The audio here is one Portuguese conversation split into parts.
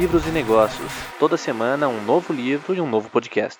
livros e negócios. Toda semana um novo livro e um novo podcast.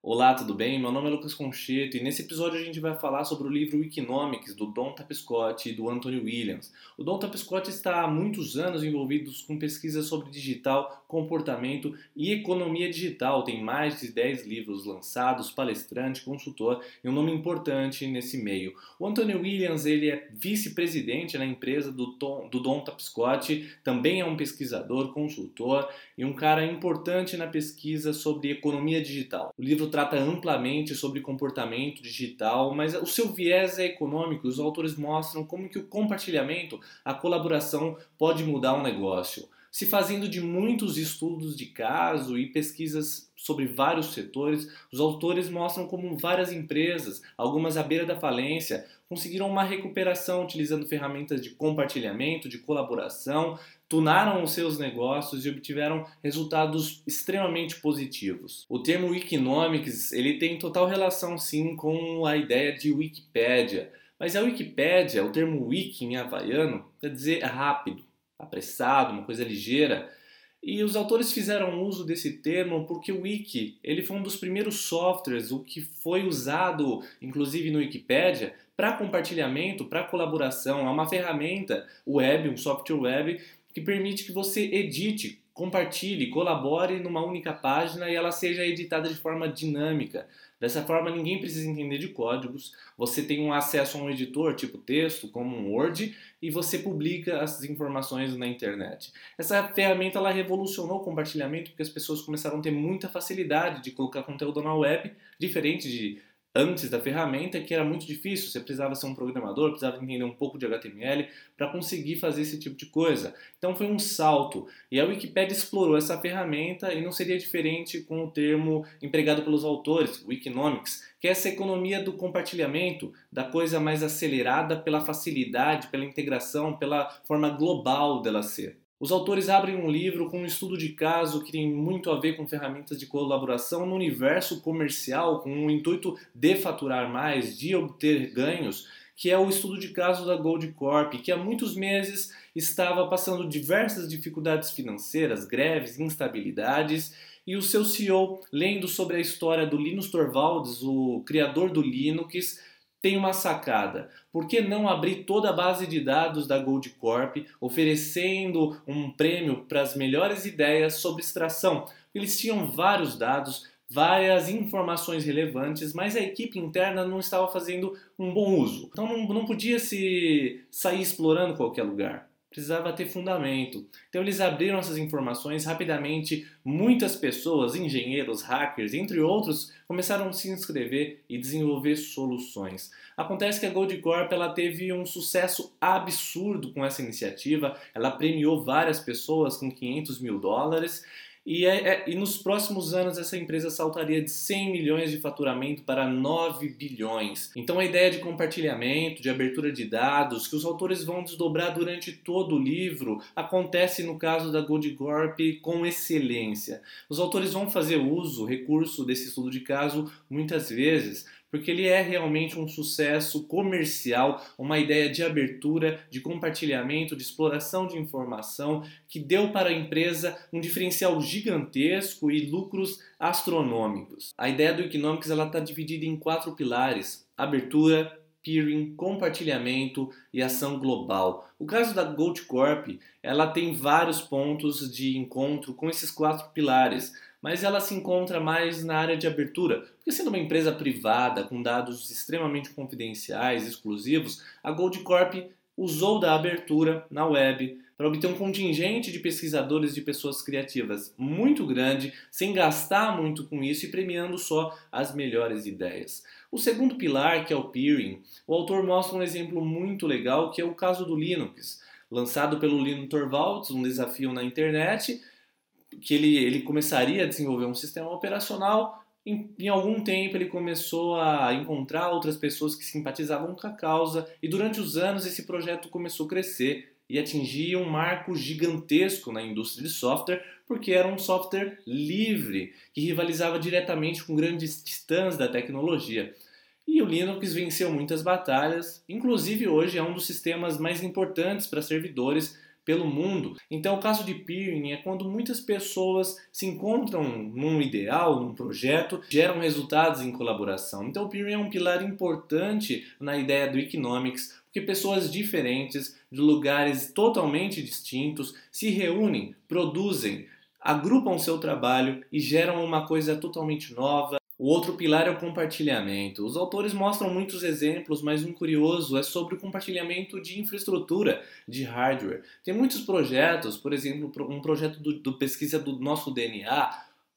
Olá, tudo bem? Meu nome é Lucas Concheto e nesse episódio a gente vai falar sobre o livro Economics do Don Tapscott e do Anthony Williams. O Don Tapscott está há muitos anos envolvido com pesquisas sobre digital, comportamento e economia digital. Tem mais de 10 livros lançados, palestrante, consultor e um nome importante nesse meio. O Anthony Williams ele é vice-presidente na empresa do, Tom, do Don Tapscott, também é um pesquisador, consultor e um cara importante na pesquisa sobre economia digital. O livro trata amplamente sobre comportamento digital, mas o seu viés é econômico. Os autores mostram como que o compartilhamento, a colaboração pode mudar um negócio. Se fazendo de muitos estudos de caso e pesquisas sobre vários setores, os autores mostram como várias empresas, algumas à beira da falência, conseguiram uma recuperação utilizando ferramentas de compartilhamento, de colaboração, tunaram os seus negócios e obtiveram resultados extremamente positivos. O termo Wikinomics ele tem total relação sim com a ideia de Wikipédia, mas a Wikipédia, o termo wiki em havaiano, quer dizer rápido, apressado, uma coisa ligeira. E os autores fizeram uso desse termo porque o Wiki ele foi um dos primeiros softwares, o que foi usado, inclusive no Wikipedia, para compartilhamento, para colaboração. É uma ferramenta web, um software web, que permite que você edite, compartilhe, colabore numa única página e ela seja editada de forma dinâmica. Dessa forma, ninguém precisa entender de códigos. Você tem um acesso a um editor, tipo texto, como um Word, e você publica as informações na internet. Essa ferramenta ela revolucionou o compartilhamento porque as pessoas começaram a ter muita facilidade de colocar conteúdo na web, diferente de antes da ferramenta que era muito difícil, você precisava ser um programador, precisava entender um pouco de HTML para conseguir fazer esse tipo de coisa. Então foi um salto. E a Wikipedia explorou essa ferramenta e não seria diferente com o termo empregado pelos autores, Wikinomics, que é essa economia do compartilhamento, da coisa mais acelerada pela facilidade, pela integração, pela forma global dela ser. Os autores abrem um livro com um estudo de caso que tem muito a ver com ferramentas de colaboração no universo comercial, com o intuito de faturar mais, de obter ganhos, que é o estudo de caso da Gold Corp, que há muitos meses estava passando diversas dificuldades financeiras, greves, instabilidades, e o seu CEO, lendo sobre a história do Linus Torvalds, o criador do Linux, tem uma sacada. Por que não abrir toda a base de dados da Gold Corp, oferecendo um prêmio para as melhores ideias sobre extração? Eles tinham vários dados, várias informações relevantes, mas a equipe interna não estava fazendo um bom uso. Então não, não podia se sair explorando qualquer lugar precisava ter fundamento. Então eles abriram essas informações rapidamente. Muitas pessoas, engenheiros, hackers, entre outros, começaram a se inscrever e desenvolver soluções. Acontece que a Goldcorp ela teve um sucesso absurdo com essa iniciativa. Ela premiou várias pessoas com 500 mil dólares e, é, é, e, nos próximos anos essa empresa saltaria de 100 milhões de faturamento para 9 bilhões. Então a ideia de compartilhamento, de abertura de dados, que os autores vão desdobrar durante todo o livro, acontece no caso da Goldcorp com excelência. Os autores vão fazer uso, recurso desse estudo de caso muitas vezes porque ele é realmente um sucesso comercial, uma ideia de abertura, de compartilhamento, de exploração de informação que deu para a empresa um diferencial gigantesco e lucros astronômicos. A ideia do Economics está dividida em quatro pilares: abertura, peering, compartilhamento e ação global. O caso da Gold Corp, ela tem vários pontos de encontro com esses quatro pilares mas ela se encontra mais na área de abertura, porque sendo uma empresa privada com dados extremamente confidenciais, exclusivos, a Goldcorp usou da abertura na web para obter um contingente de pesquisadores de pessoas criativas muito grande, sem gastar muito com isso e premiando só as melhores ideias. O segundo pilar, que é o peering, o autor mostra um exemplo muito legal, que é o caso do Linux. Lançado pelo Linus Torvalds, um desafio na internet, que ele, ele começaria a desenvolver um sistema operacional. Em, em, algum tempo ele começou a encontrar outras pessoas que simpatizavam com a causa e durante os anos esse projeto começou a crescer e atingir um marco gigantesco na indústria de software, porque era um software livre que rivalizava diretamente com grandes titãs da tecnologia. E o Linux venceu muitas batalhas, inclusive hoje é um dos sistemas mais importantes para servidores pelo mundo. Então, o caso de peering é quando muitas pessoas se encontram num ideal, num projeto, geram resultados em colaboração. Então, o peering é um pilar importante na ideia do economics, porque pessoas diferentes, de lugares totalmente distintos, se reúnem, produzem, agrupam seu trabalho e geram uma coisa totalmente nova, o outro pilar é o compartilhamento. Os autores mostram muitos exemplos, mas um curioso é sobre o compartilhamento de infraestrutura, de hardware. Tem muitos projetos, por exemplo, um projeto do, do pesquisa do nosso DNA,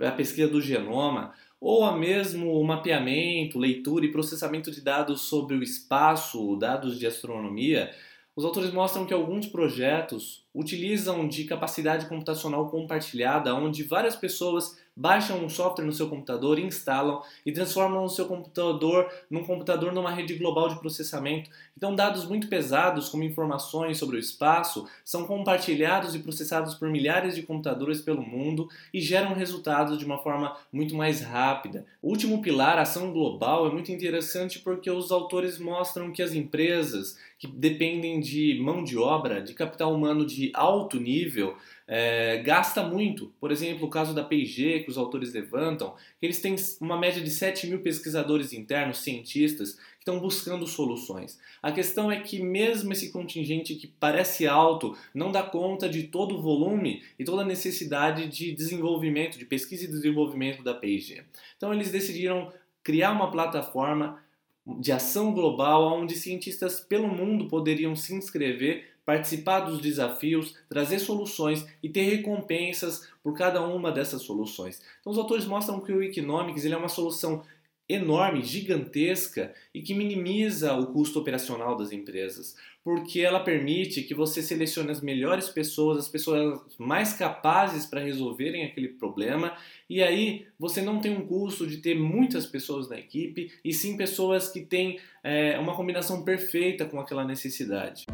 a pesquisa do genoma, ou a mesmo o mapeamento, leitura e processamento de dados sobre o espaço, dados de astronomia. Os autores mostram que alguns projetos utilizam de capacidade computacional compartilhada, onde várias pessoas baixam um software no seu computador, instalam e transformam o seu computador num computador numa rede global de processamento. Então, dados muito pesados, como informações sobre o espaço, são compartilhados e processados por milhares de computadores pelo mundo e geram resultados de uma forma muito mais rápida. O último pilar, ação global, é muito interessante porque os autores mostram que as empresas que dependem de mão de obra, de capital humano de alto nível, é, gasta muito. Por exemplo, o caso da P&G, que os autores levantam, que eles têm uma média de 7 mil pesquisadores internos, cientistas, que estão buscando soluções. A questão é que mesmo esse contingente que parece alto não dá conta de todo o volume e toda a necessidade de desenvolvimento, de pesquisa e desenvolvimento da P&G. Então eles decidiram criar uma plataforma de ação global onde cientistas pelo mundo poderiam se inscrever participar dos desafios, trazer soluções e ter recompensas por cada uma dessas soluções. Então os autores mostram que o Economics ele é uma solução enorme, gigantesca e que minimiza o custo operacional das empresas, porque ela permite que você selecione as melhores pessoas, as pessoas mais capazes para resolverem aquele problema, e aí você não tem um custo de ter muitas pessoas na equipe, e sim pessoas que têm é, uma combinação perfeita com aquela necessidade.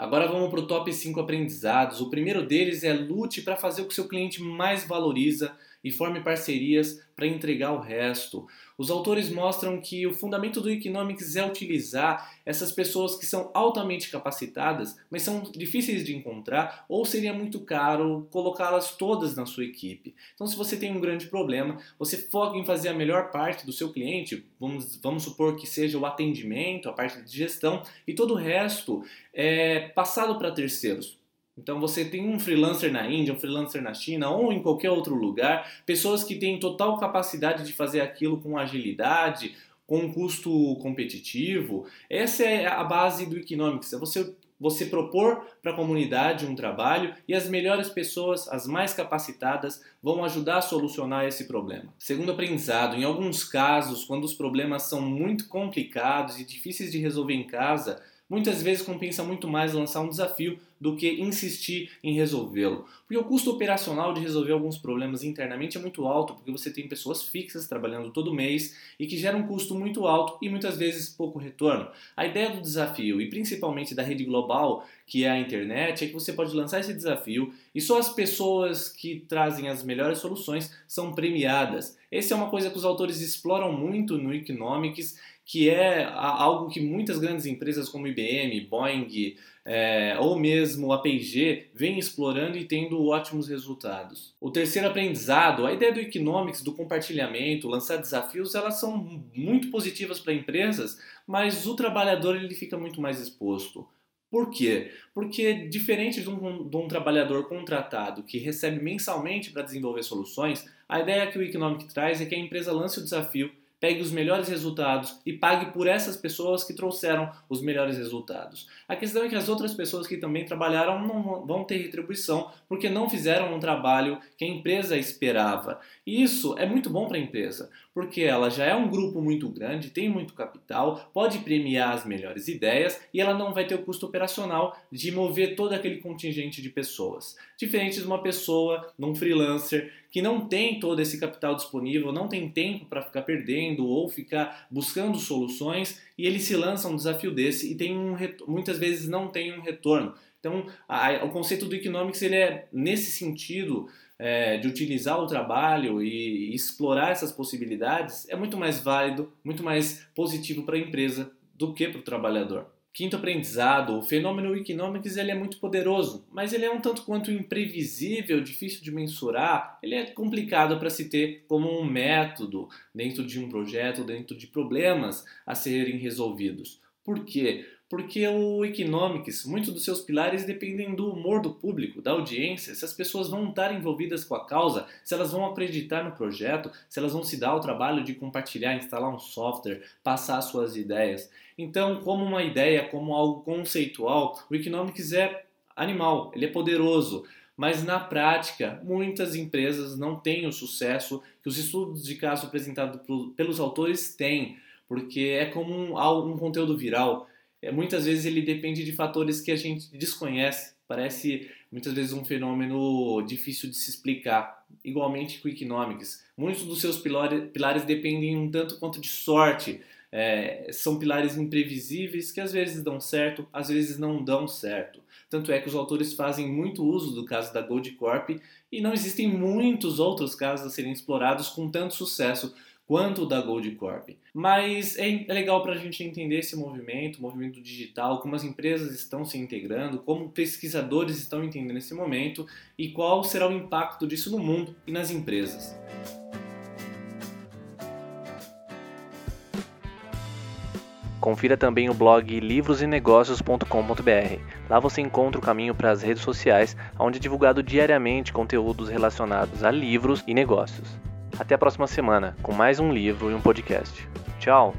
Agora vamos para o top 5 aprendizados. O primeiro deles é lute para fazer o que seu cliente mais valoriza e forme parcerias para entregar o resto. Os autores mostram que o fundamento do Economics é utilizar essas pessoas que são altamente capacitadas, mas são difíceis de encontrar ou seria muito caro colocá-las todas na sua equipe. Então, se você tem um grande problema, você foca em fazer a melhor parte do seu cliente, vamos, vamos supor que seja o atendimento, a parte de gestão, e todo o resto é passado para terceiros. Então você tem um freelancer na Índia, um freelancer na China ou em qualquer outro lugar, pessoas que têm total capacidade de fazer aquilo com agilidade, com um custo competitivo. Essa é a base do Economics, é você você propor para a comunidade um trabalho e as melhores pessoas, as mais capacitadas, vão ajudar a solucionar esse problema. Segundo aprendizado, em alguns casos, quando os problemas são muito complicados e difíceis de resolver em casa, muitas vezes compensa muito mais lançar um desafio do que insistir em resolvê-lo. Porque o custo operacional de resolver alguns problemas internamente é muito alto, porque você tem pessoas fixas trabalhando todo mês e que gera um custo muito alto e muitas vezes pouco retorno. A ideia do desafio e principalmente da rede global, que é a internet, é que você pode lançar esse desafio e só as pessoas que trazem as melhores soluções são premiadas. Essa é uma coisa que os autores exploram muito no Economics, que é algo que muitas grandes empresas como IBM, Boeing, é, ou mesmo a P&G vem explorando e tendo ótimos resultados. O terceiro aprendizado, a ideia do economics, do compartilhamento, lançar desafios, elas são muito positivas para empresas, mas o trabalhador ele fica muito mais exposto. Por quê? Porque, diferente de um, de um, trabalhador contratado que recebe mensalmente para desenvolver soluções, a ideia que o Economic traz é que a empresa lance o desafio pegue os melhores resultados e pague por essas pessoas que trouxeram os melhores resultados. A questão é que as outras pessoas que também trabalharam não vão ter retribuição porque não fizeram um trabalho que a empresa esperava. E isso é muito bom para a empresa, porque ela já é um grupo muito grande, tem muito capital, pode premiar as melhores ideias e ela não vai ter o custo operacional de mover todo aquele contingente de pessoas. Diferente de uma pessoa, num freelancer, que não tem todo esse capital disponível, não tem tempo para ficar perdendo ou ficar buscando soluções e ele se lança um desafio desse e tem um muitas vezes não tem um retorno. Então, a, o conceito do economics ele é nesse sentido é, de utilizar o trabalho e, e explorar essas possibilidades é muito mais válido, muito mais positivo para a empresa do que para o trabalhador. Quinto aprendizado, o fenômeno Economics ele é muito poderoso, mas ele é um tanto quanto imprevisível, difícil de mensurar, ele é complicado para se ter como um método dentro de um projeto, dentro de problemas a serem resolvidos. Por quê? Porque o Economics, muitos dos seus pilares dependem do humor do público, da audiência, se as pessoas vão estar envolvidas com a causa, se elas vão acreditar no projeto, se elas vão se dar o trabalho de compartilhar, instalar um software, passar suas ideias. Então, como uma ideia, como algo conceitual, o Economics é animal, ele é poderoso. Mas na prática, muitas empresas não têm o sucesso que os estudos de caso apresentados pelos autores têm, porque é como um, um conteúdo viral muitas vezes ele depende de fatores que a gente desconhece. Parece muitas vezes um fenômeno difícil de se explicar. Igualmente com Economics. Muitos dos seus pilares, dependem um tanto quanto de sorte. É, são pilares imprevisíveis que às vezes dão certo, às vezes não dão certo. Tanto é que os autores fazem muito uso do caso da Gold Corp e não existem muitos outros casos a serem explorados com tanto sucesso quanto da Gold Corp. Mas é, é legal para a gente entender esse movimento, o movimento digital, como as empresas estão se integrando, como pesquisadores estão entendendo esse momento e qual será o impacto disso no mundo e nas empresas. Confira também o blog livrosenegócios.com.br. Lá você encontra o caminho para as redes sociais, onde é divulgado diariamente conteúdos relacionados a livros e negócios. Até a próxima semana com mais um livro e um podcast. Tchau!